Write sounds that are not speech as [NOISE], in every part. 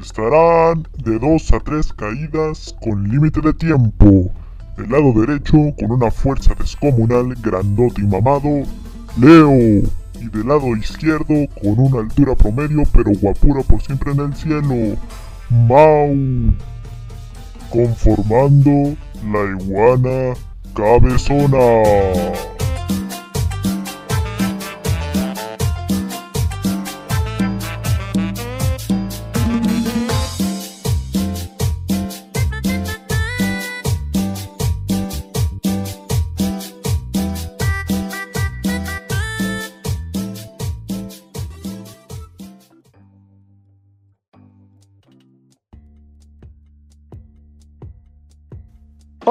Estarán de 2 a 3 caídas con límite de tiempo. Del lado derecho, con una fuerza descomunal, grandote y mamado, Leo. Y del lado izquierdo, con una altura promedio, pero guapura por siempre en el cielo, Mau. Conformando la iguana cabezona.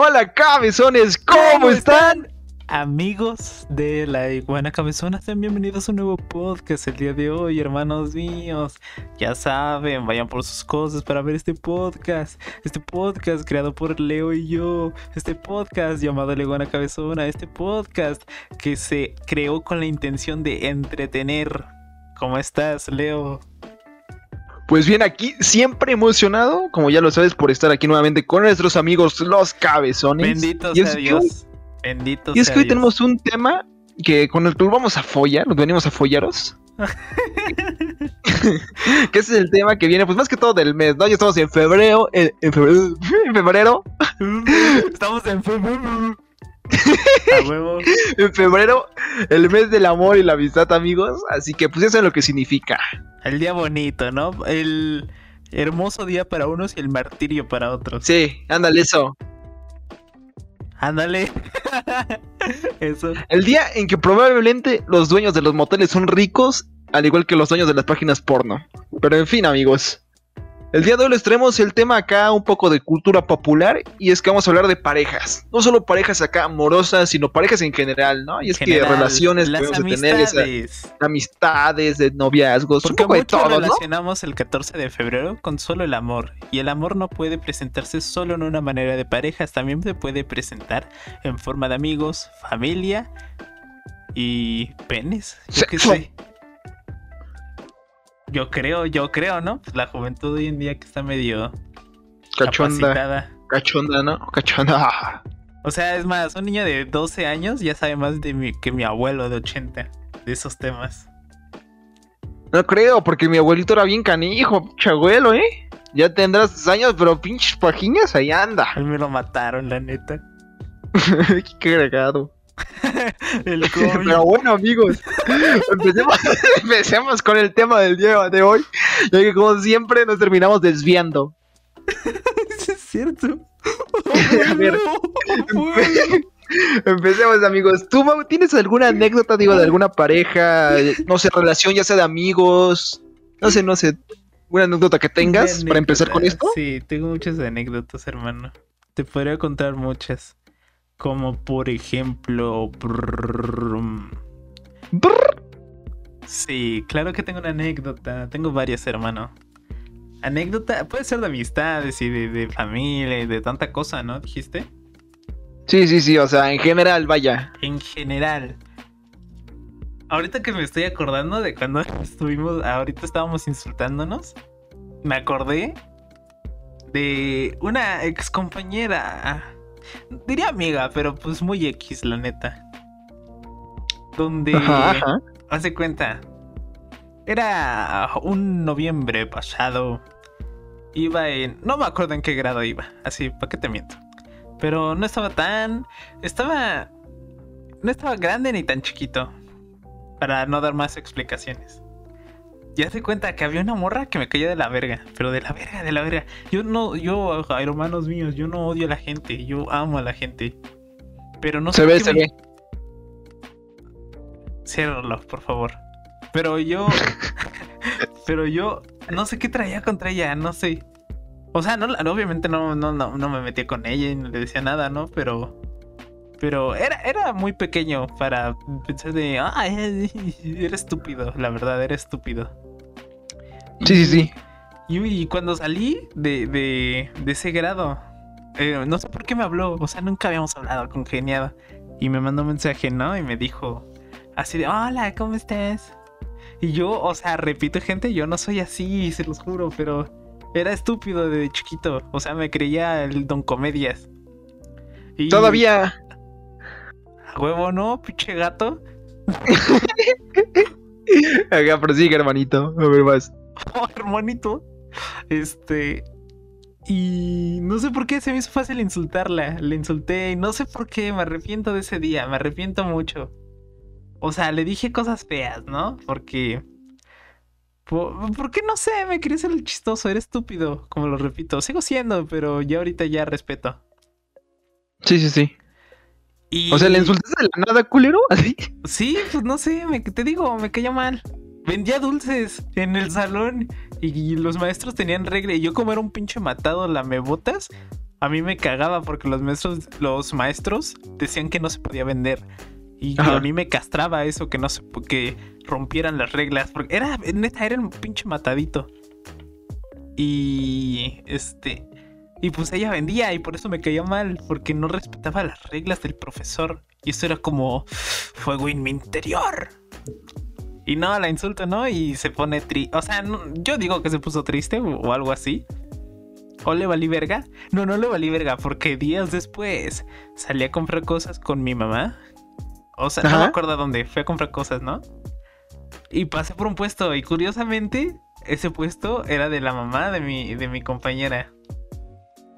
Hola cabezones, ¿cómo, están? Amigos de la Iguana Cabezona, sean bienvenidos a un nuevo podcast el día de hoy, hermanos míos. Ya saben, vayan por sus cosas para ver este podcast. Este podcast creado por Leo y yo. Este podcast llamado La Iguana Cabezona. Este podcast que se creó con la intención de entretener. ¿Cómo estás, Leo? Pues bien, aquí siempre emocionado, como ya lo sabes, por estar aquí nuevamente con nuestros amigos los cabezones. Bendito Y sea Dios. Bendito Y es sea que hoy Dios. tenemos un tema que con el que vamos a follar, nos venimos a follaros. [LAUGHS] que ese es el tema que viene, pues más que todo del mes, ¿no? Ya estamos en febrero, en, en febrero, [LAUGHS] en febrero, Estamos en febrero. [LAUGHS] A huevo. en febrero, el mes del amor y la amistad, amigos. Así que pues ya saben lo que significa. El día bonito, ¿no? El hermoso día para unos y el martirio para otros. Sí, ándale eso. Ándale. [LAUGHS] Eso. El día en que probablemente los dueños de los moteles son ricos, al igual que los dueños de las páginas porno. Pero en fin, amigos. El día de hoy les traemos el tema acá un poco de cultura popular y es que vamos a hablar de parejas. No solo parejas acá amorosas, sino parejas en general, ¿no? Y es General, que relaciones las vamos a tener, esa- amistades. amistades, de noviazgos, Porque un poco relacionamos el 14 de febrero con solo el amor. Y el amor no puede presentarse solo en una manera de parejas, también se puede presentar en forma de amigos, familia y penes. Yo qué sé. Yo creo, yo creo, ¿no? Pues la juventud hoy en día que está medio Cachonda, capacitada. cachonda, ¿no? Cachonda. O sea, es más, un niño de 12 años ya sabe más de mi, que mi abuelo de 80 de esos temas. No creo, porque mi abuelito era bien canijo, pinche abuelo, ¿eh? Ya tendrás sus años, pero pinches pajiñas, ahí anda. A mí me lo mataron, la neta. [LAUGHS] Qué agregado. [LAUGHS] El COVID. [LAUGHS] Pero bueno, amigos, empecemos, [LAUGHS] empecemos con el tema del día de hoy, ya que como siempre nos terminamos desviando. Es cierto. A ver. Empecemos, amigos. ¿Tú, Mau, tienes alguna anécdota, digo, de alguna pareja, no sé, relación, ya sea de amigos, no sé, no sé, una anécdota que tengas para empezar con esto? Sí, tengo muchas anécdotas, hermano. Te podría contar muchas. Como por ejemplo. brrrrum. Brr. Sí, claro que tengo una anécdota. Tengo varias, hermano. Anécdota puede ser de amistades y de, de familia y de tanta cosa, ¿no? Dijiste. Sí, sí, sí, o sea, en general, vaya. En general. Ahorita que me estoy acordando de cuando [LAUGHS] estuvimos, ahorita estábamos insultándonos, me acordé de una ex compañera. Diría amiga, pero pues muy X, la neta. Donde, Ajá, ajá. hace cuenta, era un noviembre pasado. Iba en. No me acuerdo en qué grado iba. Así, ¿para qué te miento? Pero no estaba tan. Estaba. No estaba grande ni tan chiquito. Para no dar más explicaciones. Ya se cuenta que había una morra que me caía de la verga. Pero de la verga, de la verga. Yo no. Yo, hermanos míos, yo no odio a la gente. Yo amo a la gente. Pero no sé Se por ve, se me- ve. Ciérralo, por favor. Pero yo. [LAUGHS] pero yo. No sé qué traía contra ella, no sé. O sea, no, obviamente no, no, no, no me metía con ella y no le decía nada, ¿no? Pero. Pero era, era muy pequeño para pensar de. Ay, era estúpido, la verdad, era estúpido. Sí, sí, sí. Y, y cuando salí de, de, de ese grado, eh, no sé por qué me habló, o sea, nunca habíamos hablado congeniado. Y me mandó un mensaje, ¿no? Y me dijo así de, hola, ¿cómo estás? Y yo, o sea, repito, gente, yo no soy así, se los juro, pero Era estúpido de chiquito. O sea, me creía el don comedias. Y- Todavía. A huevo, ¿no? Pinche gato. [LAUGHS] Acá, prosigue, hermanito. A ver, más. Oh, [LAUGHS] hermanito. Este. Y no sé por qué se me hizo fácil insultarla. Le insulté y no sé por qué. Me arrepiento de ese día. Me arrepiento mucho. O sea, le dije cosas feas, ¿no? Porque. Por, porque no sé, me quería ser el chistoso. Era estúpido, como lo repito. Sigo siendo, pero ya ahorita ya respeto. Sí, sí, sí. Y... O sea, ¿le insultaste de la nada, culero? [LAUGHS] Así. Sí, pues no sé, me, te digo, me cayó mal. Vendía dulces en el salón y, los maestros tenían regla. Y yo como era un pinche matado lamebotas, a mí me cagaba porque los maestros, los maestros decían que no se podía vender. Y Ajá. a mí me castraba eso, que no se que rompieran las reglas. Porque era, neta, era un pinche matadito. Y este. Y pues ella vendía y por eso me caía mal, porque no respetaba las reglas del profesor. Y eso era como fuego en mi interior. Y no, la insulta, ¿no? Y se pone triste. O sea, no- yo digo que se puso triste o, o algo así. ¿O le valí verga? No, no le valí verga, porque días después salí a comprar cosas con mi mamá. O sea, no me acuerdo dónde. Fui a comprar cosas, ¿no? Y pasé por un puesto. Y curiosamente, ese puesto era de la mamá de mi, de mi compañera.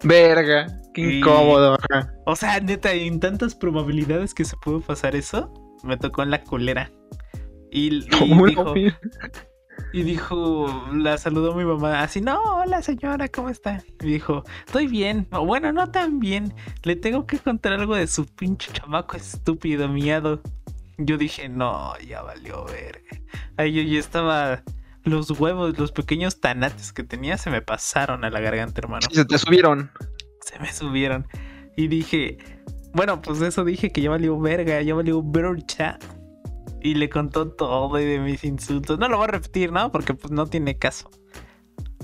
Verga. Qué Y- incómodo. O sea, neta, en tantas probabilidades que se pudo pasar eso, me tocó en la culera. Y, y [LAUGHS] ¿Cómo dijo, no? y dijo, la saludó mi mamá, así, no, hola señora, ¿cómo está? Y dijo, estoy bien, o bueno, no tan bien, le tengo que contar algo de su pinche chamaco estúpido, miado. Yo dije, no, ya valió verga. Ahí yo ya estaba, los huevos, los pequeños tanates que tenía se me pasaron a la garganta, hermano se te subieron. se me subieron. Y dije, bueno, pues eso dije que ya valió verga, ya valió verga. Y le contó todo de mis insultos. No lo voy a repetir, ¿no? Porque pues no tiene caso.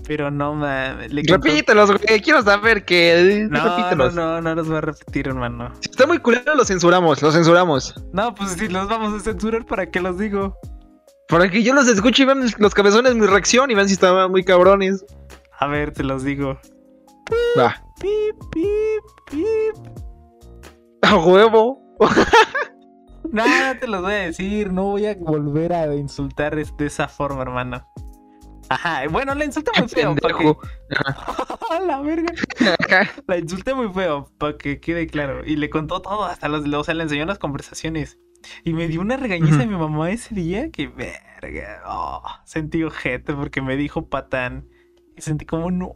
Pero no mames. contó- Repítelos, güey. Quiero saber que. No, no, Repítelos. no, no los voy a repetir, hermano. Si está muy culero, lo censuramos. Lo censuramos. No, pues si los vamos a censurar, ¿para qué los digo? Para que yo los escuche y vean los cabezones mi reacción y vean si estaban muy cabrones. A ver, te los digo. Va. Pip, pip, pip. A huevo. [LAUGHS] No, no te los voy a decir. No voy a volver a insultar de esa forma, hermano. Ajá, bueno, la insulté muy feo. porque-. [LAUGHS] ¡A la verga! La insulté muy feo, para que quede claro. Y le contó todo, hasta los, o sea, le enseñó las conversaciones. Y me dio una regañiza Ujú. mi mamá ese día que verga. oh, sentí ojete porque me dijo patán. Y sentí como, no,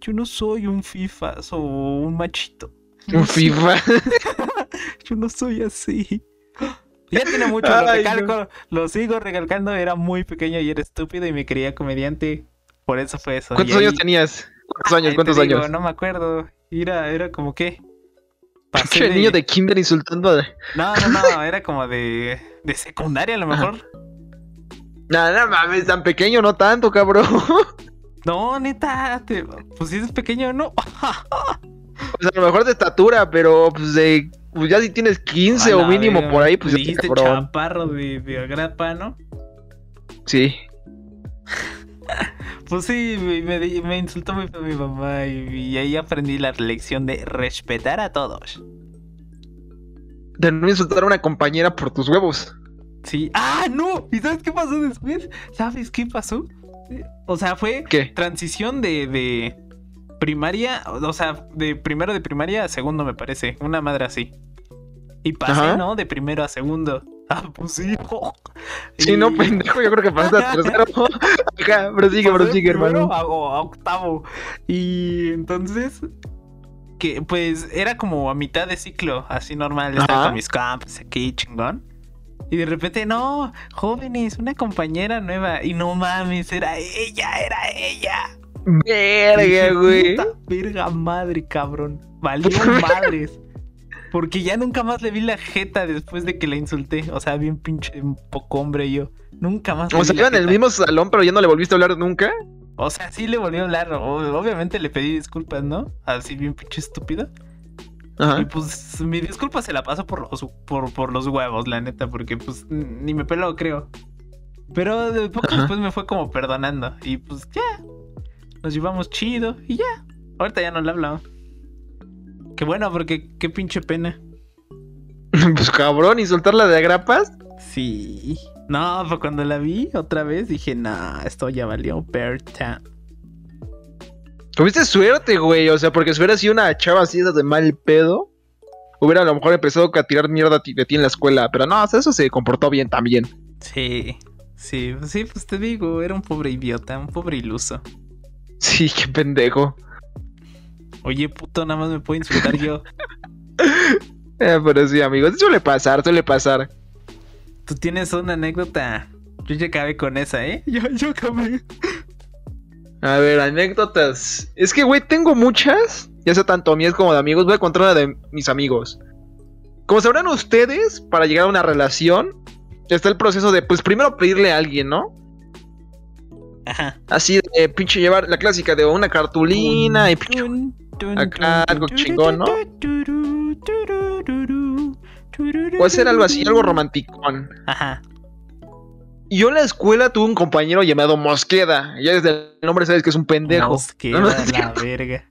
yo no soy un fifas o un machito. Un [LAUGHS] FIFA. yo no soy así. Ya tiene mucho, lo recalco, lo sigo recalcando, era muy pequeño y era estúpido y me creía comediante. Por eso fue eso. ¿Cuántos ahí- años tenías? ¿Cuántos años? Ay, ¿Cuántos digo, años? No me acuerdo. Era, era como que. pasé Pinche niño de kinder insultando a... No, no, no, era como de. de secundaria a lo mejor. No, no mames, tan pequeño, no tanto, cabrón. No, neta, te- pues si es pequeño, no. [LAUGHS] Pues a lo mejor de estatura, pero pues de... Pues ya si tienes 15 A o mínimo por ahí, pues ya dijiste chaparro de, de agrapa, ¿no? Sí. [LAUGHS] Pues sí, me, me me insultó mi mamá y, y ahí aprendí la lección de respetar a todos. De no insultar a una compañera por tus huevos. Sí. ¡Ah, no! ¿Y sabes qué pasó después? ¿Sabes qué pasó? O sea, fue ¿Qué? transición de, de primaria, o sea, de primero de primaria a segundo, me parece. Una madre así. Y pasé, Ajá. ¿no? De primero a segundo. Ah, pues sí. [LAUGHS] Sí, Y- no, pendejo, yo creo que pasaste a tercero. [LAUGHS] Ajá, prosigue, pasé prosigue, hermano. A, a octavo. Y entonces, que pues era como a mitad de ciclo, así normal. Estaba Ajá. con mis camps aquí, chingón. Y de repente, no, jóvenes, una compañera nueva. Y no mames, era ella, era ella. Verga, güey. Puta verga madre, cabrón. Valió [LAUGHS] madres. Porque ya nunca más le vi la jeta después de que la insulté. O sea, bien pinche un poco hombre yo. Nunca más. le O sea, iban en el mismo salón, pero ya no le volviste a hablar nunca. O sea, sí le volví a hablar. Obviamente le pedí disculpas, ¿no? Así bien pinche estúpido. Y pues mi disculpa se la paso por los, por, por los huevos, la neta, porque pues ni me peló, creo. Pero de poco Ajá. después me fue como perdonando. Y pues ya. Nos llevamos chido y ya. Ahorita ya no le hablo. Qué bueno, porque qué pinche pena. [LAUGHS] pues cabrón, ¿y soltarla de agrapas? Sí. No, pues cuando la vi otra vez dije, nah, esto ya valió Berta. Tuviste suerte, güey. O sea, porque si hubiera sido una chava así de mal pedo, hubiera a lo mejor empezado a tirar mierda de ti en la escuela. Pero no, o sea, eso se comportó bien también. Sí, sí, sí, pues te digo, era un pobre idiota, un pobre iluso. Sí, qué pendejo. Oye, puto, nada más me puedo insultar yo. [LAUGHS] eh, pero sí, amigos, suele pasar, suele pasar. Tú tienes una anécdota. Yo ya acabé con esa, ¿eh? [LAUGHS] Yo, yo acabé. A ver, anécdotas. Es que, güey, tengo muchas. Ya sea tanto mías como de amigos. Voy a contar una de mis amigos. Como sabrán ustedes, para llegar a una relación, está el proceso de, pues, primero pedirle a alguien, ¿no? Ajá. Así de pinche llevar la clásica de una cartulina y pinche, acá algo chingón, ¿no? Puede ser algo así, algo romanticón. Ajá. Yo en la escuela tuve un compañero llamado Mosqueda. Ya desde el nombre sabes que es un pendejo. Mosqueda, no, no, la verga.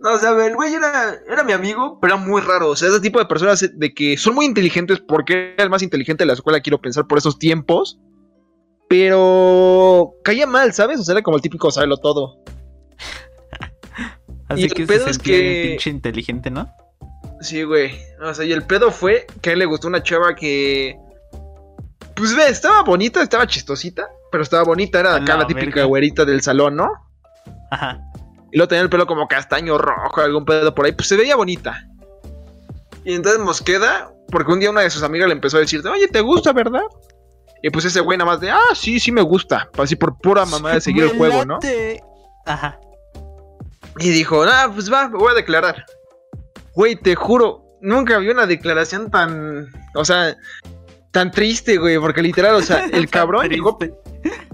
No, o sea, el güey era, era mi amigo, pero era muy raro. O sea, ese tipo de personas de que son muy inteligentes porque era el más inteligente de la escuela, quiero pensar, por esos tiempos. Pero caía mal, ¿sabes? O sea, era como el típico saberlo todo. [LAUGHS] Así Y el que pedo se es que- pinche inteligente, ¿no? Sí, güey. O sea, y el pedo fue que a él le gustó una chava que. Pues ve, estaba bonita, estaba chistosita, pero estaba bonita, era acá la la típica verga. güerita del salón, ¿no? Ajá. Y luego tenía el pelo como castaño rojo, algún pedo por ahí, pues se veía bonita. Y entonces Mosqueda, porque un día una de sus amigas le empezó a decir, oye, ¿te gusta, verdad? Y pues ese güey nada más de, ah, sí, sí me gusta. Así por pura mamá de seguir el juego, ¿no? Ajá. Y dijo, ah, pues va, me voy a declarar. Güey, te juro, nunca vi una declaración tan, o sea, tan triste, güey, porque literal, o sea, [LAUGHS] el cabrón llegó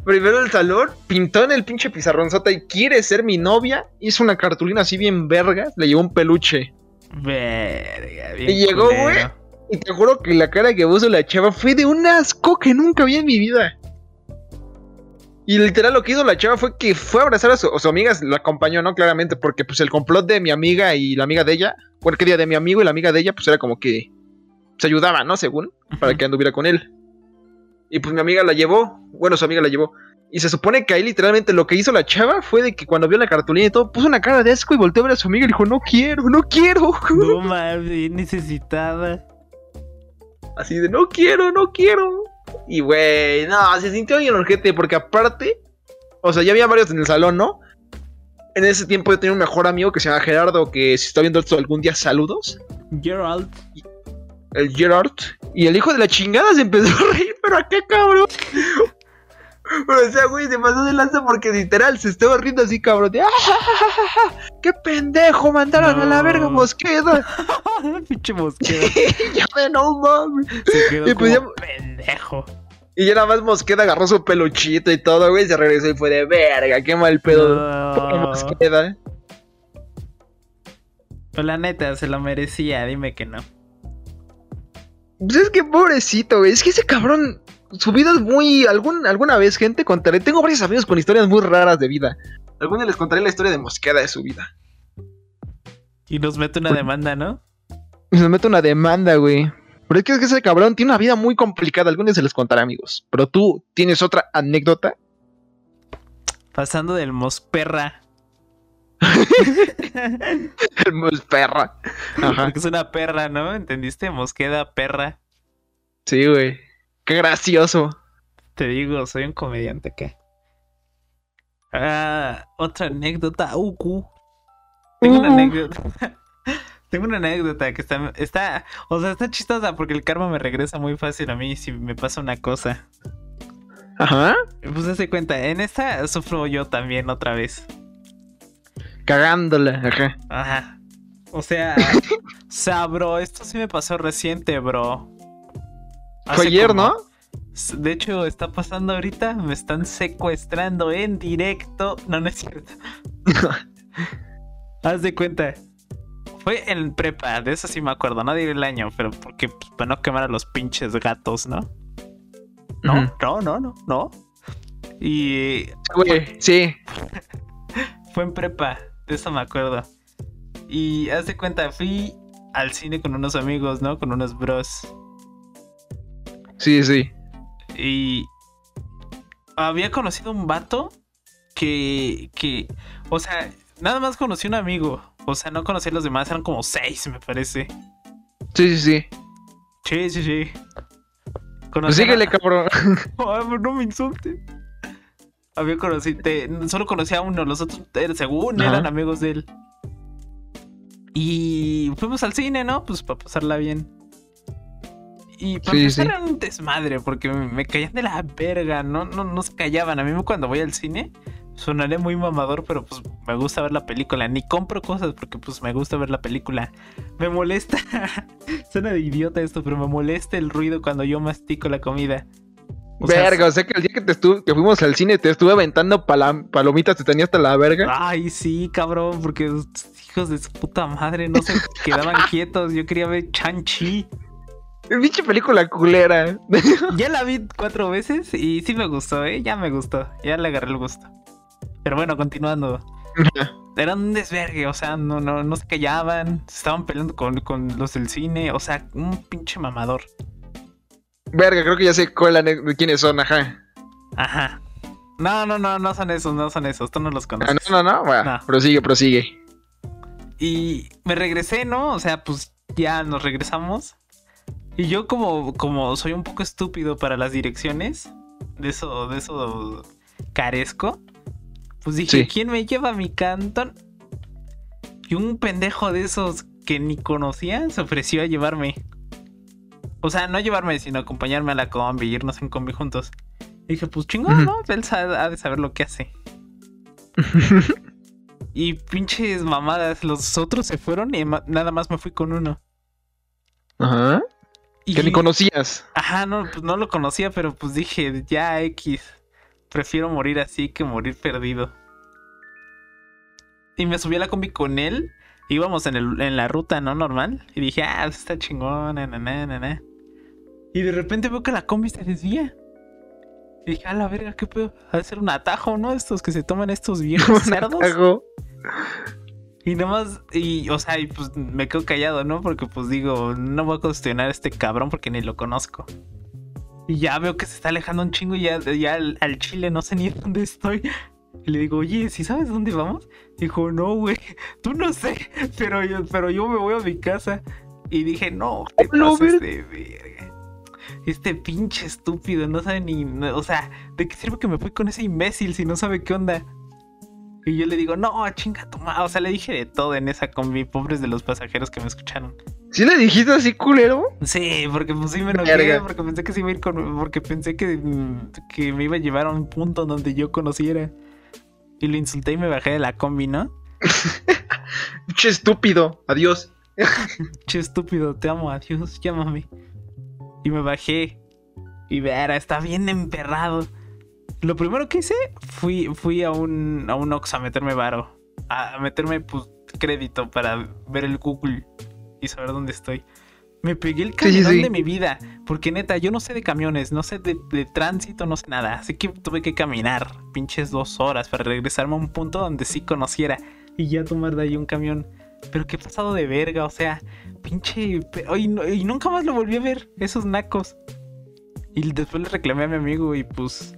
primero al salón, pintó en el pinche pizarronzota y quiere ser mi novia, hizo una cartulina así bien vergas, le llevó un peluche. Verga, bien Y llegó, culero. güey. Y te juro que la cara que puso la chava fue de un asco que nunca vi en mi vida. Y literal lo que hizo la chava fue que fue a abrazar a su, a su amiga, la acompañó, ¿no? Claramente, porque pues el complot de mi amiga y la amiga de ella, bueno, que día de mi amigo y la amiga de ella, pues era como que se ayudaban, ¿no? Según, para que anduviera con él. Y pues mi amiga la llevó, bueno, su amiga la llevó. Y se supone que ahí literalmente lo que hizo la chava fue de que cuando vio la cartulina y todo, puso una cara de asco y volteó a ver a su amiga y dijo, no quiero, no quiero. No mames, necesitada. Así de no quiero, no quiero. Y güey, no, se sintió bien ojete porque aparte, o sea, ya había varios en el salón, ¿no? En ese tiempo yo tenía un mejor amigo que se llama Gerardo, que si está viendo esto algún día, saludos. Gerald. El Gerard. Y el hijo de la chingada se empezó a reír, pero a qué cabrón. Pero o sea, güey, se pasó de lanza porque literal se estaba riendo así, cabrón. De, ¡Ah, ja, ja, ja, ja! ¡Qué pendejo! Mandaron a la verga mosqueda. [LAUGHS] Pinche mosqueda. [LAUGHS] Ya de no mames. Se quedó Y pues como pendejo. Y ya nada más Mosqueda agarró su peluchito y todo, güey, se regresó y fue de verga, qué mal pedo. No. Mosqueda. Pues la neta, se lo merecía, dime que no. Pues es que pobrecito, güey, es que ese cabrón, su vida es muy... Algún, alguna vez, gente, contaré, tengo varios amigos con historias muy raras de vida. Algún día les contaré la historia de Mosqueda de su vida. Y nos mete una demanda, ¿no? Y se mete una demanda, güey. Pero es que, es que ese cabrón tiene una vida muy complicada, algún día se les contaré, amigos. Pero tú, ¿tienes otra anécdota? Pasando del mosperra. [LAUGHS] El Mos perra. Ajá. Porque es una perra, ¿no? ¿Entendiste? Mosqueda, perra. Sí, güey. Qué gracioso. Te digo, soy un comediante acá. Ah, otra anécdota. Uh, cu. Tengo una Uh. anécdota. [LAUGHS] Tengo una anécdota que está, está, o sea, está chistosa porque el karma me regresa muy fácil a mí si me pasa una cosa. Ajá. Pues hace cuenta, en esta sufro yo también otra vez. Cagándola. Ajá. Ajá. O sea, [LAUGHS] o sea, bro, esto sí me pasó reciente, bro. Fue ayer, como- ¿no? De hecho, está pasando ahorita, me están secuestrando en directo. No, no es cierto. [LAUGHS] Haz de cuenta. Fue en prepa, de eso sí me acuerdo, no diré el año, pero porque pues, para no quemar a los pinches gatos, ¿no? No, no, no, no, no. Y Güey, sí. [LAUGHS] fue en prepa, de eso me acuerdo. Y haz de cuenta, fui al cine con unos amigos, ¿no? Con unos bros. Sí, sí. Y había conocido un vato que, que, o sea, nada más conocí un amigo. O sea, no conocí a los demás, eran como seis, me parece. Sí, sí, sí. Sí, sí, sí. Pues Conocí a- síguele, cabrón. Ay, [LAUGHS] pero no me insultes. Había conocido, te- solo conocía a uno, los otros er- según Ajá. eran amigos de él. Y fuimos al cine, ¿no? Pues para pasarla bien. Y para Sí, sí. era un desmadre, porque me, caían de la verga, no, no, no se callaban. A mí cuando voy al cine, sonaré muy mamador, pero pues me gusta ver la película. Ni compro cosas porque pues me gusta ver la película. Me molesta, [LAUGHS] suena de idiota esto, pero me molesta el ruido cuando yo mastico la comida. O sea, verga, o sea que el día que, te estuve, que fuimos al cine te estuve aventando pala- palomitas, te tenía hasta la verga. Ay, sí, cabrón, porque hijos de su puta madre no se [LAUGHS] quedaban quietos. Yo quería ver Chanchi. Pinche película culera. [LAUGHS] Ya la vi cuatro veces y sí me gustó, ¿eh? Ya me gustó. Ya le agarré el gusto. Pero bueno, continuando. Era un desvergue, o sea, no, no, no se callaban. Se estaban peleando con, con los del cine. O sea, un pinche mamador. verga, creo que ya sé cuál de quiénes son, ajá. Ajá. No, no, no, no son esos, no son esos. Tú no los Ah, conoces. no, no, no, va, No. prosigue, prosigue. Y me regresé, ¿no? O sea, pues ya nos regresamos. Y yo como, como soy un poco estúpido para las direcciones, de eso, de eso carezco, pues dije, Sí. ¿quién me lleva a mi cantón? Y un pendejo de esos que ni conocía se ofreció a llevarme. O sea, no llevarme, sino acompañarme a la combi, irnos en combi juntos. Y dije, pues chingón. ¿no? Él sa- ha de saber lo que hace. [LAUGHS] Y pinches mamadas, los otros se fueron y nada más me fui con uno. Ajá. Y, Que ni conocías. Ajá, no, pues no lo conocía, pero pues dije, ya X. Prefiero morir así que morir perdido. Y me subí a la combi con él. Íbamos en, el, en la ruta, ¿no? Normal. Y dije, ah, pues está chingón, na, na, na, na, na. Y de repente veo que la combi se desvía. Y dije, a la verga, ¿qué pedo? Ha de ser un atajo, ¿no? Estos que se toman estos viejos [LAUGHS] cerdos. Y nada más, y, o sea, y pues me quedo callado, ¿no? Porque pues digo, no voy a cuestionar a este cabrón porque ni lo conozco. Y ya veo que se está alejando un chingo y ya, ya al, al chile no sé ni [LAUGHS] dónde estoy. Y le digo, oye, ¿sí sabes dónde vamos? Dijo, no, güey, [LAUGHS] tú no sé, pero yo, pero yo me voy a mi casa. Y dije, no, te pases de verga. Este pinche estúpido, no sabe ni, no- o sea, ¿de qué sirve que me fui con ese imbécil si no sabe qué onda? Y yo le digo, no, chinga tu madre. O sea, le dije de todo en esa combi, pobres de los pasajeros que me escucharon. ¿Sí le dijiste así, culero? Sí, porque pues sí me enojé, porque pensé que se iba a ir con. Porque pensé que, mm, que me iba a llevar a un punto donde yo conociera. Y lo insulté y me bajé de la combi, ¿no? [LAUGHS] Pinche estúpido. Adiós. [LAUGHS] Che, estúpido, te amo, adiós, llámame. Y me bajé. Y verá, está bien emperrado. Lo primero que hice fui, fui a un, a un Ox a meterme varo. A meterme pues, crédito para ver el Google y saber dónde estoy. Me pegué el sí, sí. de mi vida. Porque neta, yo no sé de camiones, no sé de, de tránsito, no sé nada. Así que tuve que caminar pinches dos horas para regresarme a un punto donde sí conociera. Y ya tomar de ahí un camión. Pero qué pasado de verga, o sea, pinche. no- y nunca más lo volví a ver, esos nacos. Y después le reclamé a mi amigo y pues.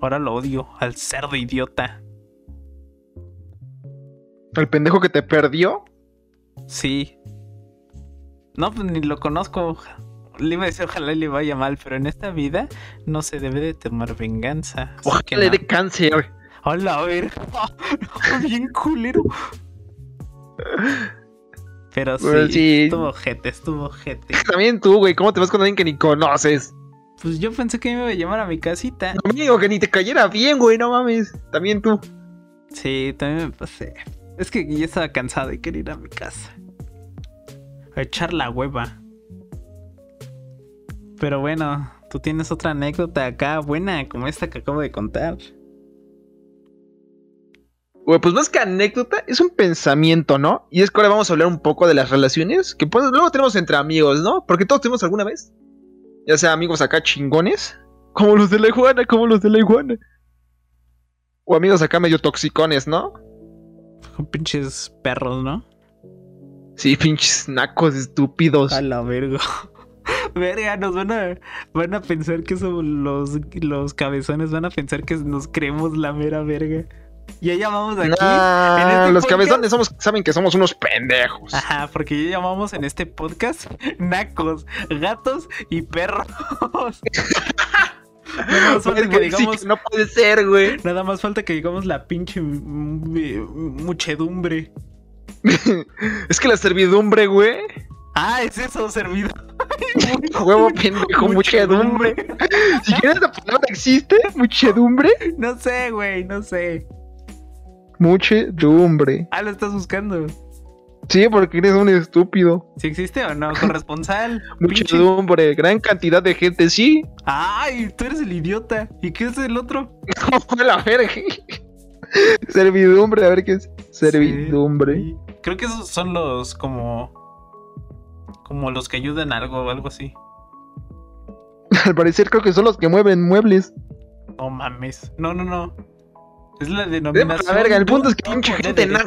Ahora lo odio, al cerdo idiota. El pendejo que te perdió. Sí. No, pues ni lo conozco. Le iba a decir ojalá le vaya mal, pero en esta vida no se debe de tomar venganza. Ojalá que le no. dé cáncer. Hola, a ver. [LAUGHS] Bien culero. Pero sí, sí. estuvo jete, estuvo jete. También tú, güey. ¿Cómo te vas con alguien que ni conoces? Pues yo pensé que me iba a llamar a mi casita. Amigo, que ni te cayera bien, güey. No mames. También tú. Sí, también me pasé. Es que ya estaba cansado y quería ir a mi casa. A echar la hueva. Pero bueno, tú tienes otra anécdota acá buena como esta que acabo de contar. Güey, pues más que anécdota, es un pensamiento, ¿no? Y es que ahora vamos a hablar un poco de las relaciones que pues luego tenemos entre amigos, ¿no? Porque todos tenemos alguna vez. Ya sea amigos acá chingones, como los de la iguana, como los de la iguana. O amigos acá medio toxicones, ¿no? Con pinches perros, ¿no? Sí, pinches nacos estúpidos. A la verga. [LAUGHS] Verga, nos van a, van a pensar que somos los, los cabezones, van a pensar que nos creemos la mera verga. Ya llamamos aquí. Nah, en este los podcast- cabezones somos, saben que somos unos pendejos. Ajá, porque ya llamamos en este podcast [LAUGHS] nacos, gatos y perros. [LAUGHS] Nada más falta que sí digamos, no puede ser, güey. nada más falta que digamos la pinche muchedumbre. [LAUGHS] Es que la servidumbre, güey. Ah, es eso, servido. Huevo pendejo, muchedumbre. Si quieres la palabra existe, muchedumbre. No sé, güey, no sé. Muchedumbre. Ah, lo estás buscando. Sí, porque eres un estúpido. ¿Si existe o no? Corresponsal. [LAUGHS] Muchedumbre, gran cantidad de gente, sí. Ay, tú eres el idiota. ¿Y qué es el otro? [LAUGHS] No, la verga. [LAUGHS] Servidumbre, a ver qué es. Servidumbre. Sí. Creo que esos son los como. Como los que ayudan a algo o algo así. Al parecer creo que son los que mueven muebles. No mames. No, no, no. Es la denominación. la verga, el punto es que pinche tipo de.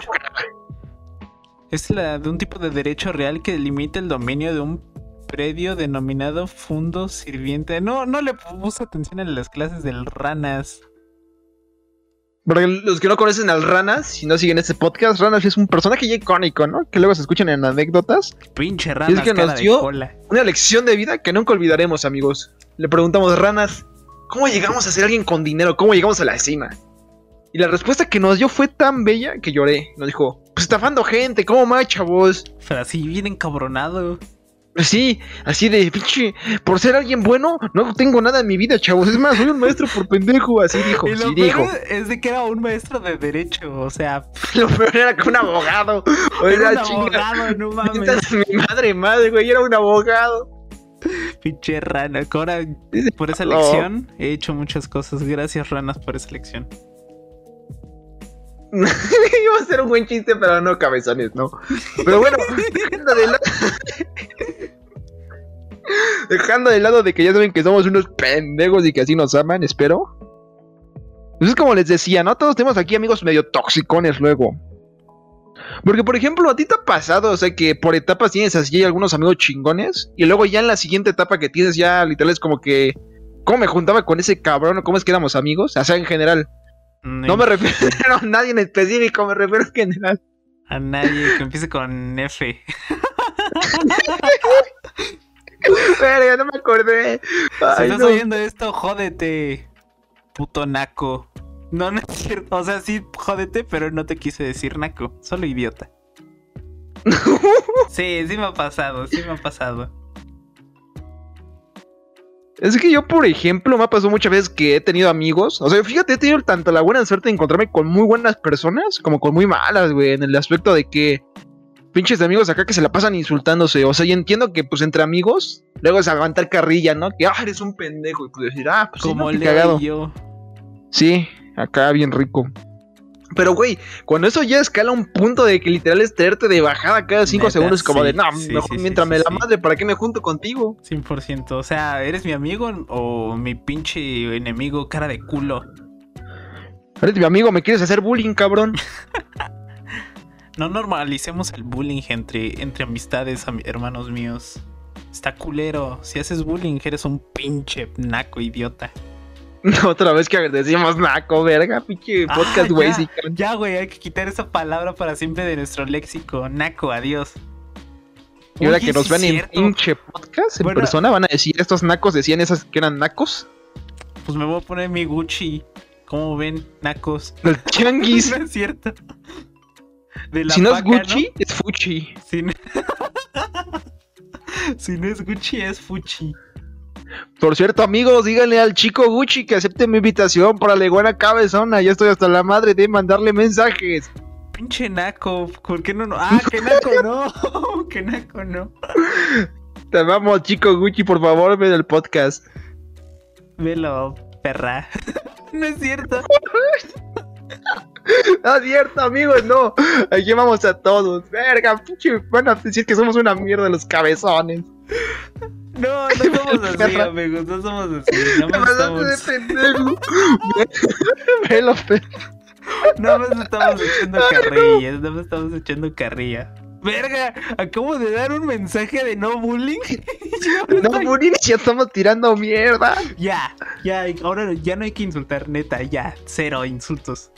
Es la de un tipo de derecho real que limita el dominio de un predio denominado fundo sirviente. No, no le puse atención en las clases del ranas. Para los que no conocen al Ranas, si no siguen este podcast, Ranas es un personaje ya icónico, ¿no? Que luego se escuchan en anécdotas. Pinche ranas, que cara nos de dio-. Una lección de vida que nunca olvidaremos, amigos. Le preguntamos, Ranas, ¿cómo llegamos a ser alguien con dinero? ¿Cómo llegamos a la cima? Y la respuesta que nos dio fue tan bella que lloré. Nos dijo, pues estafando gente, ¿cómo más, chavos? Pero así bien encabronado. Sí, así de pinche, por ser alguien bueno, no tengo nada en mi vida, chavos. Es más, soy un maestro por pendejo. Así dijo, [LAUGHS] y lo sí peor dijo. es de que era un maestro de derecho. O sea, [LAUGHS] Lo peor era que un abogado. O [LAUGHS] era un chinga. abogado, no mames. Mi madre, madre, güey, era un abogado. Pinche rana. Ahora, por esa lección, he hecho muchas cosas. Gracias, ranas, por esa lección. [LAUGHS] Iba a ser un buen chiste, pero no cabezones, no. Pero bueno, dejando de lado. [LAUGHS] dejando de lado de que ya saben que somos unos pendejos y que así nos aman, espero. Pues es como les decía, ¿no? Todos tenemos aquí amigos medio toxicones luego. Porque, por ejemplo, a ti te ha pasado, o sea, que por etapas tienes así algunos amigos chingones, y luego ya en la siguiente etapa que tienes ya, literal, es como que. ¿Cómo me juntaba con ese cabrón? ¿Cómo es que éramos amigos? O sea, en general. No me [LAUGHS] refiero a nadie en específico, me refiero en general. A nadie que empiece con F. [LAUGHS] Verga, no me acordé. Si estás no. oyendo esto, jódete. Puto naco. No, no es cierto. O sea, sí, jódete, pero no te quise decir naco. Solo idiota. [LAUGHS] Sí, sí me ha pasado, sí me ha pasado. Es que yo, por ejemplo, me ha pasado muchas veces que he tenido amigos. O sea, fíjate, he tenido tanto la buena suerte de encontrarme con muy buenas personas como con muy malas, güey. En el aspecto de que pinches amigos acá que se la pasan insultándose. O sea, y entiendo que, pues, entre amigos, luego es aguantar carrilla, ¿no? Que, ah, eres un pendejo. Y pues decir, ah, pues, sí, Como no, qué Leo cagado. yo. Sí, acá bien rico. Pero, güey, cuando eso ya escala un punto de que literal es traerte de bajada cada cinco segundos, como de, no, sí, mejor sí, mientras me la madre, ¿para qué me junto contigo? 100%. O sea, ¿eres mi amigo o mi pinche enemigo cara de culo? Eres mi amigo, me quieres hacer bullying, cabrón. [LAUGHS] No normalicemos el bullying entre, entre amistades, am- hermanos míos. Está culero. Si haces bullying, eres un pinche naco idiota. [LAUGHS] Otra vez que decimos naco, verga, pinche Ah, podcast, güey. ya. sí, Ya, güey, hay que quitar esa palabra para siempre de nuestro léxico. Naco, adiós. Y ahora Oye, que nos es en pinche podcast en Bueno. persona, van a decir, estos nacos decían esas que eran nacos. Pues me voy a poner mi Gucci. ¿Cómo ven, nacos? Del [LAUGHS] changuis. no es cierto. De la si no es Gucci, es Fuchi. Si no... [LAUGHS] si no es Gucci, es Fuchi. Por cierto, amigos, díganle al chico Gucci que acepte mi invitación para la iguana cabezona. Ya estoy hasta la madre de mandarle mensajes. Pinche naco, ¿por qué no? no? Ah, que naco [LAUGHS] no, [LAUGHS] que naco no. Te amamos, chico Gucci, por favor, ven el podcast. Velo, perra. [LAUGHS] no es cierto. No es cierto, amigos, no. Aquí vamos a todos. Verga, pinche. Van a decir que somos una mierda los cabezones. No, no [LAUGHS] somos así, amigos. No somos así. No Me me pasaste de estamos, pendejo. [LAUGHS] Velo, pe- no me estamos echando carrillas. No me estamos echando carrilla. Verga, acabo de dar un mensaje de no bullying. [LAUGHS] No, estoy- Murini, ya estamos tirando mierda. Ya, ya, ahora ya no hay que insultar, neta, ya, cero insultos.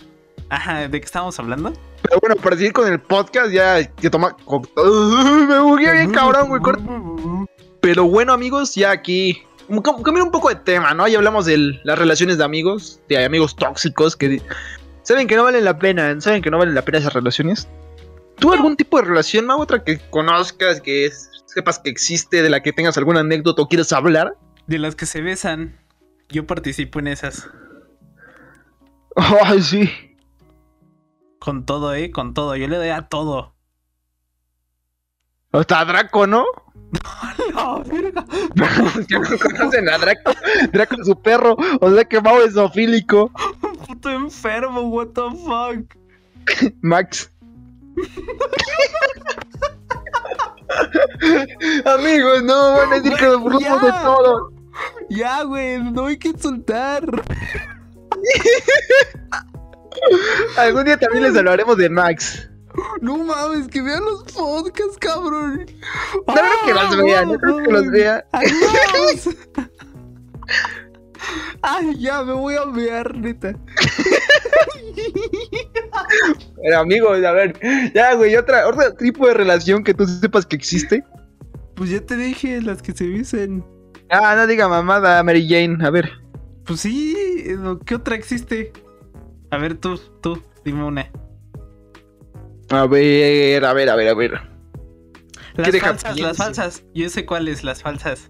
Ajá, ¿de qué estábamos hablando? Pero bueno, para seguir con el podcast, ya, ya toma. Me bugué bien cabrón, güey. corta. Pero bueno, amigos, ya aquí. cam- Cambiar un poco de tema, ¿no? Ya hablamos de las relaciones de amigos, de amigos tóxicos que saben que no valen la pena, saben que no valen la pena esas relaciones. ¿Tú algún tipo de relación, Mau? Otra que conozcas, que es- sepas que existe, de la que tengas alguna anécdota o quieres hablar? De las que se besan, yo participo en esas. [LAUGHS] Ay, sí. Con todo, eh, con todo, yo le doy a todo. Hasta Draco, ¿no? No, verga. [LAUGHS] que no conocen a Draco. Draco es su perro. O sea que Mau es zoofílico. Puto enfermo, what the fuck. [LAUGHS] Max. [LAUGHS] Amigos, no van a decir que nos burlamos de todo. Ya, güey, no hay que insultar. Algún día también les hablaremos de Max. No mames, que vean los podcasts, cabrón. No creo que los vean, no creo que los vean. [LAUGHS] Ay, ya me voy a mear, neta. Pero amigos, a ver, ya, güey, otra, otro tipo de relación que tú sepas que existe. Pues ya te dije las que se dicen. Ah, no diga mamada, Mary Jane, a ver. Pues sí, ¿qué otra existe? A ver, tú, tú, dime una. A ver, a ver, a ver, a ver. Las falsas, las falsas. Yo sé cuáles, las falsas.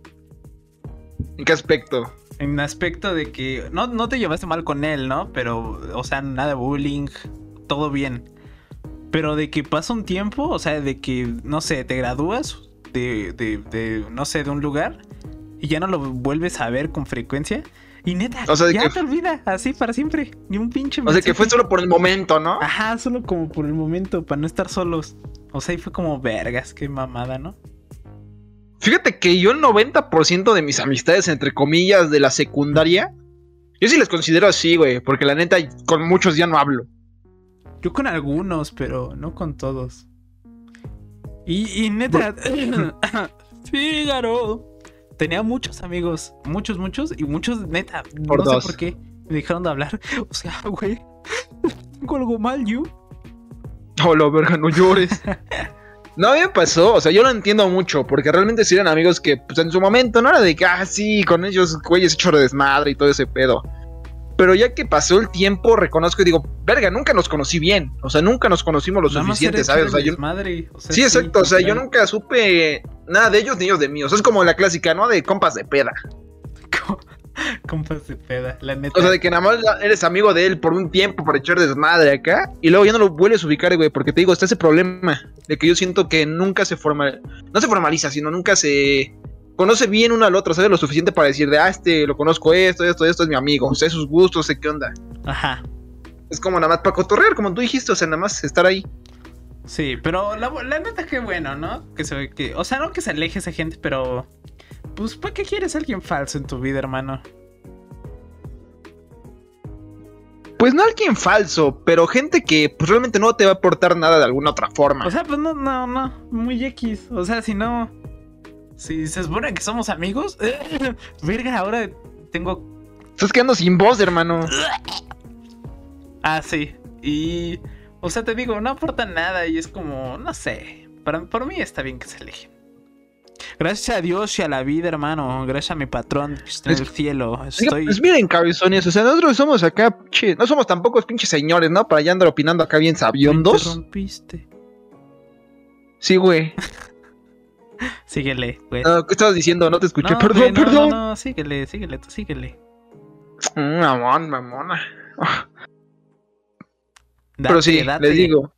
¿En qué aspecto? En aspecto de que no, no te llevaste mal con él, ¿no? Pero, o sea, nada bullying, todo bien. Pero de que pasa un tiempo, o sea, de que, no sé, te gradúas de, de, de no sé, de un lugar y ya no lo vuelves a ver con frecuencia. Y neta, O sea, de ya que- te olvida, así para siempre. Ni un pinche O sea que fue solo por el momento, ¿no? Ajá, solo como por el momento, para no estar solos. O sea, y fue como vergas, qué mamada, ¿no? Fíjate que yo el 90% de mis amistades, entre comillas, de la secundaria, yo sí les considero así, güey, porque la neta con muchos ya no hablo. Yo con algunos, pero no con todos. Y, y neta, Fígaro. [COUGHS] [COUGHS] Tenía muchos amigos, muchos, muchos, y muchos, neta, Por no dos. sé por qué me dejaron de hablar. [LAUGHS] O sea, güey, [LAUGHS] tengo algo mal, yo. Hola, verga, no llores. [LAUGHS] No, me pasó, o sea, yo lo entiendo mucho, porque realmente si eran amigos que, pues en su momento, no era de que, ah, sí, con ellos, güeyes, hecho de desmadre y todo ese pedo. Pero ya que pasó el tiempo, reconozco y digo, verga, nunca nos conocí bien. O sea, nunca nos conocimos lo Nada suficiente, ¿sabes? O sea, yo, desmadre, o sea, Sí, exacto. O sea, yo nunca supe nada de ellos ni ellos de mí. O sea, es como la clásica, ¿no? De compas de peda. [LAUGHS] Compas de peda, la neta. O sea, de que nada más eres amigo de él por un tiempo para echar desmadre acá. Y luego ya no lo vuelves a ubicar, güey. Porque te digo, está ese problema de que yo siento que nunca se forma. No se formaliza, sino nunca se conoce bien uno al otro. ¿Sabes? Lo suficiente para decir de, ah, este lo conozco esto, esto, esto es mi amigo. Sé sus gustos, sé qué onda. Ajá. Es como nada más para cotorrear, como tú dijiste. O sea, nada más estar ahí. Sí, pero la, la neta que bueno, ¿no? Que se que, o sea, no que se aleje esa gente, pero pues ¿para qué quieres a alguien falso en tu vida, hermano? Pues no alguien falso, pero gente que pues, realmente no te va a aportar nada de alguna otra forma. O sea, pues no, no, no, muy X. O sea, si no, si se supone que somos amigos, [LAUGHS] verga, ahora tengo, Estás quedando sin voz, hermano. ah, sí, y, o sea, te digo, no aporta nada y es como, no sé, para, por mí está bien que se alejen. Gracias a Dios y a la vida, hermano. Gracias a mi patrón que está en Es- el cielo. Estoy. Pues miren, cabezones, o sea, nosotros somos acá, che, no somos tampoco pinches señores, ¿no? Para ya andar opinando acá bien sabiondos. interrumpiste. Sí, güey. [LAUGHS] Síguele, güey. No, ¿Qué estabas diciendo? No te escuché. No, perdón, güey, no, perdón. No, no, síguele, síguele, tú síguele. Mm, Mamón, mamona. [LAUGHS] Date, Pero sí, date. les digo.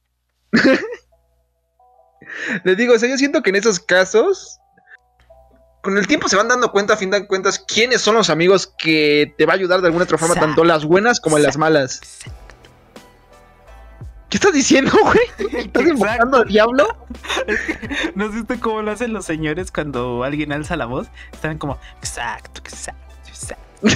[LAUGHS] les digo, o sea, yo siento que en esos casos, con el tiempo se van dando cuenta, a fin de cuentas, quiénes son los amigos que te va a ayudar de alguna otra forma, tanto las buenas como las malas. ¿Qué estás diciendo, güey? ¿Estás invocando al diablo? ¿No viste cómo lo hacen los señores cuando alguien alza la voz? Están como, exacto, exacto, exacto.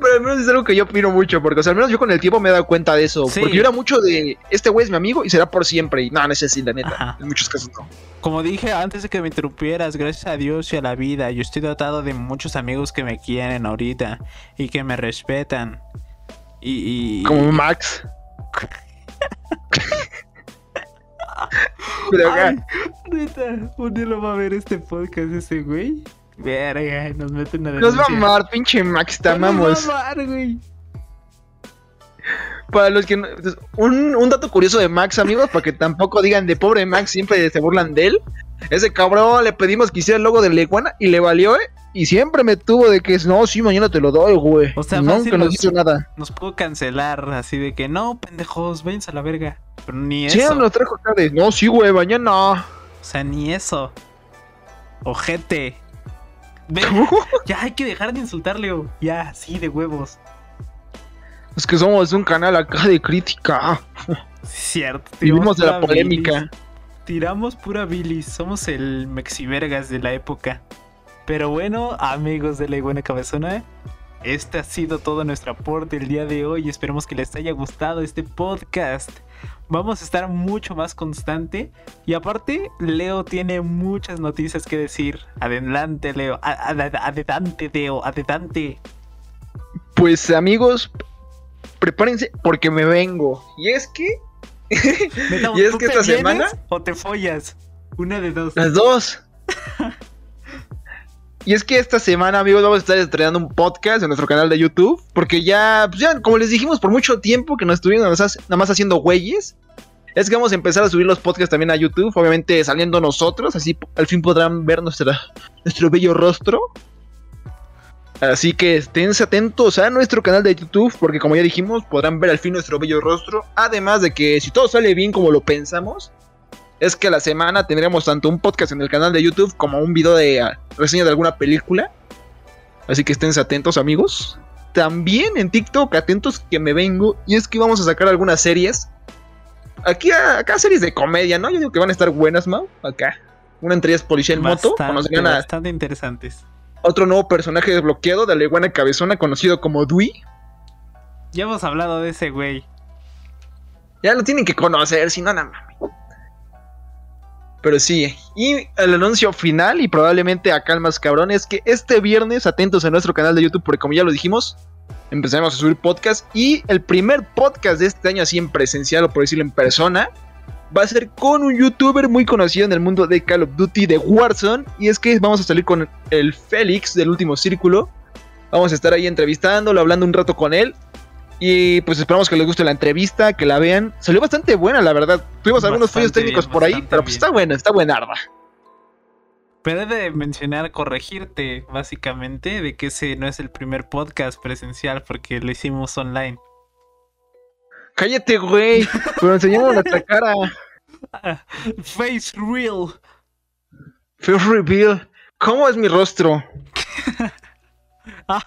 Pero al menos es algo que yo opino mucho, porque o sea, al menos yo con el tiempo me he dado cuenta de eso. Sí. Porque yo era mucho de, este güey es mi amigo y será por siempre. Y no, no es así, la neta. Ajá. En muchos casos no. Como dije antes de que me interrumpieras, gracias a Dios y a la vida, yo estoy dotado de muchos amigos que me quieren ahorita y que me respetan. Y, y- Como Max. Pero acá, neta, un día lo va a ver este podcast ese güey. Verga, nos meten a nos va a denuncia. amar, pinche Max, te Nos amamos. va a amar, güey. Para los que no- un, un dato curioso de Max, amigos, para que tampoco digan de pobre Max, siempre se burlan de él. Ese cabrón le pedimos que hiciera el logo de la iguana y le valió, ¿eh? Y siempre me tuvo de que no, sí, mañana te lo doy, güey. O sea, no, fácil que no los- hizo nada. Nos pudo cancelar así de que no, pendejos, váyanse a la verga. Pero ni Sí, eso. me lo trajo acá de, no, sí, güey, mañana. O sea, ni eso. Ojete. Ya hay que dejar de insultar, Leo. Ya, sí, de huevos. Es que somos un canal acá de crítica. Cierto. Vivimos de la polémica. bilis. Tiramos pura bilis. Somos el mexivergas de la época. Pero bueno, amigos de la iguana cabezona. Este ha sido todo nuestro aporte el día de hoy. Esperemos que les haya gustado este podcast. Vamos a estar mucho más constante. Y aparte, Leo tiene muchas noticias que decir. Adelante, Leo. Adelante, Leo. Adelante. Pues amigos, prepárense porque me vengo. Y es que [LAUGHS] Y es ¿tú que esta semana- O te follas. Una de dos. las dos. [LAUGHS] Y es que esta semana, amigos, vamos a estar estrenando un podcast en nuestro canal de YouTube. Porque ya, pues ya, como les dijimos por mucho tiempo que nos estuvieron nada más, nada más haciendo güeyes. Es que vamos a empezar a subir los podcasts también a YouTube. Obviamente saliendo nosotros. Así al fin podrán ver nuestra, nuestro bello rostro. Así que esténse atentos a nuestro canal de YouTube. Porque como ya dijimos, podrán ver al fin nuestro bello rostro. Además de que si todo sale bien como lo pensamos. Es que a la semana tendremos tanto un podcast en el canal de YouTube como un video de ah, reseña de alguna película. Así que esténse atentos, amigos. También en TikTok, atentos que me vengo. Y es que vamos a sacar algunas series. Aquí, acá series de comedia, ¿no? Yo digo que van a estar buenas, Mau. Acá. Una entre ellas Policía en Moto. Bastante, bastante interesantes. Otro nuevo personaje desbloqueado de la iguana cabezona conocido como Dewey. Ya hemos hablado de ese güey. Ya lo tienen que conocer, si no, nada mames. Pero sí, y el anuncio final, y probablemente acá el más cabrón, es que este viernes, atentos a nuestro canal de YouTube, porque como ya lo dijimos, empezaremos a subir podcast. Y el primer podcast de este año, así en presencial, o por decirlo en persona, va a ser con un youtuber muy conocido en el mundo de Call of Duty de Warzone. Y es que vamos a salir con el Félix del último círculo. Vamos a estar ahí entrevistándolo, hablando un rato con él. Y pues esperamos que les guste la entrevista, que la vean. Salió bastante buena, la verdad. Tuvimos algunos fallos técnicos bien, por ahí, pero pues bien. está buena, está buenarda. Pero he de mencionar, corregirte, básicamente, de que ese no es el primer podcast presencial porque lo hicimos online. Cállate, güey. Pero enseñamos nuestra cara. [LAUGHS] Face Real. Face reveal. ¿Cómo es mi rostro?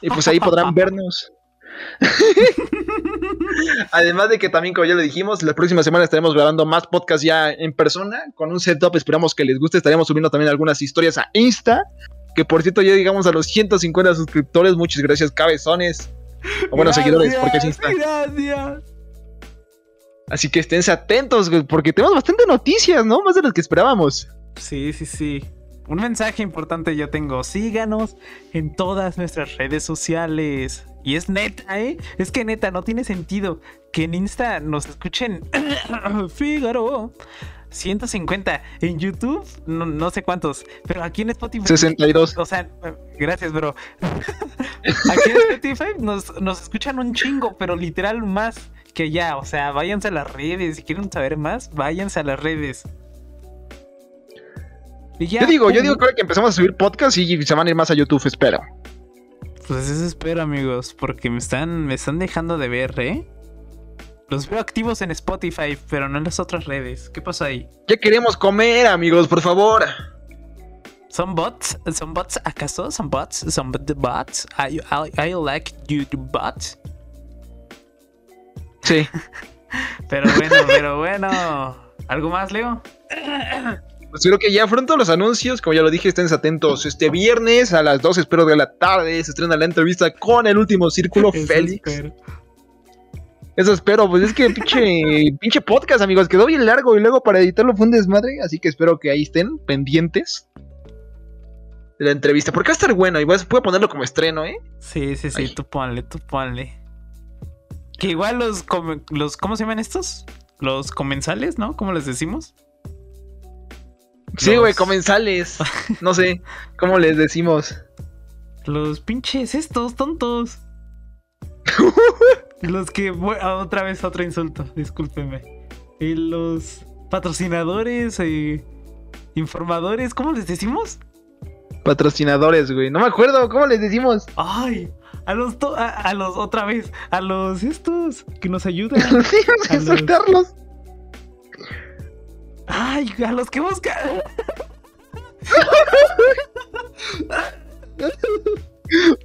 Y pues ahí podrán [LAUGHS] vernos. [LAUGHS] Además de que también, como ya le dijimos, la próxima semana estaremos grabando más podcasts ya en persona, con un setup, esperamos que les guste, estaremos subiendo también algunas historias a Insta, que por cierto ya llegamos a los 150 suscriptores, muchas gracias cabezones, o buenos seguidores, porque es Insta. Gracias. Así que esténse atentos, güey, porque tenemos bastante noticias, ¿no? Más de las que esperábamos. Sí, sí, sí. Un mensaje importante yo tengo. Síganos en todas nuestras redes sociales. Y es neta, ¿eh? Es que neta, no tiene sentido que en Insta nos escuchen. [COUGHS] Fígaro. 150. En YouTube, no, no sé cuántos. Pero aquí en Spotify. 62. O sea, gracias, bro. [LAUGHS] Aquí en Spotify nos, nos escuchan un chingo, pero literal más que allá. O sea, váyanse a las redes. Si quieren saber más, váyanse a las redes. Y ya, Yo digo, yo digo que empezamos a subir podcasts y se van a ir más a YouTube, espero. Pues eso espero, amigos, porque me están, me están dejando de ver, ¿eh? Los veo activos en Spotify, pero no en las otras redes. ¿Qué pasa ahí? Ya queremos comer, amigos, por favor. ¿Son bots? ¿Son bots acaso? ¿Son bots? ¿Son bots? I, I, I like you bots. Sí. [LAUGHS] Pero bueno, pero bueno. ¿Algo más, Leo? Pues creo que ya pronto los anuncios, como ya lo dije, estén atentos. Este viernes a las 12, espero de la tarde, se estrena la entrevista con el último círculo, Eso Félix. espero. Eso espero, pues es que pinche, [LAUGHS] pinche podcast, amigos, quedó bien largo y luego para editarlo fue un desmadre, así que espero que ahí estén pendientes de la entrevista, porque va a estar bueno y voy a, voy a ponerlo como estreno, ¿eh? Sí, sí, sí, Ay. tú ponle, tú ponle. Que igual los, los ¿cómo se llaman estos? Los comensales, ¿no? ¿Cómo les decimos? Sí, Los- güey, comensales, no sé, ¿cómo les decimos? Los pinches estos tontos. [LAUGHS] los que ah, otra vez otro insulto, discúlpenme. Y los patrocinadores y informadores, ¿cómo les decimos? Patrocinadores, güey, no me acuerdo, ¿cómo les decimos? Ay, a los to- a, a los otra vez, a los estos que nos ayudan. [LAUGHS] Sí, a A los- insultarlos. Ay, a los que buscan. [LAUGHS]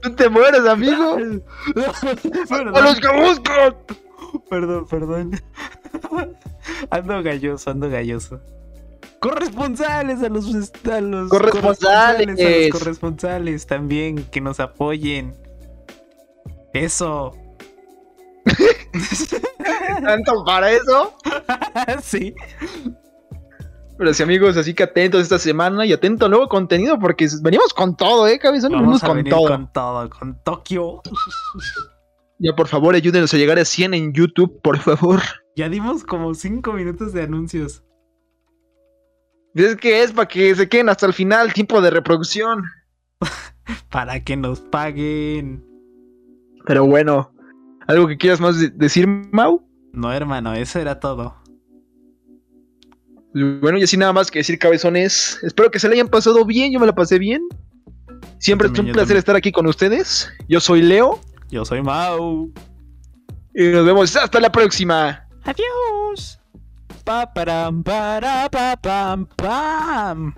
No te mueres, amigo. [LAUGHS] perdón, A los que buscan. perdón, perdón. Ando galloso, ando galloso. Corresponsales a los, a los Corresponsales. a los corresponsales también que nos apoyen. Eso. Tanto para eso. [LAUGHS] sí. Pero sí, amigos, así que atentos esta semana y atento al nuevo contenido porque venimos con todo, ¿eh, cabezón? Venimos a con venir todo. con todo, con Tokio. Ya, por favor, ayúdenos a llegar a 100 en YouTube, por favor. Ya dimos como 5 minutos de anuncios. Es que es para que se queden hasta el final, tiempo de reproducción. [LAUGHS] Para que nos paguen. Pero bueno, ¿algo que quieras más de- decir, Mau? No, hermano, eso era todo. Bueno, y así nada más que decir, cabezones. Espero que se le hayan pasado bien, yo me la pasé bien. Siempre es un placer también. estar aquí con ustedes. Yo soy Leo Yo soy Mau. y nos vemos hasta la próxima. Adiós. Pa, param, para, pa, pam, pam.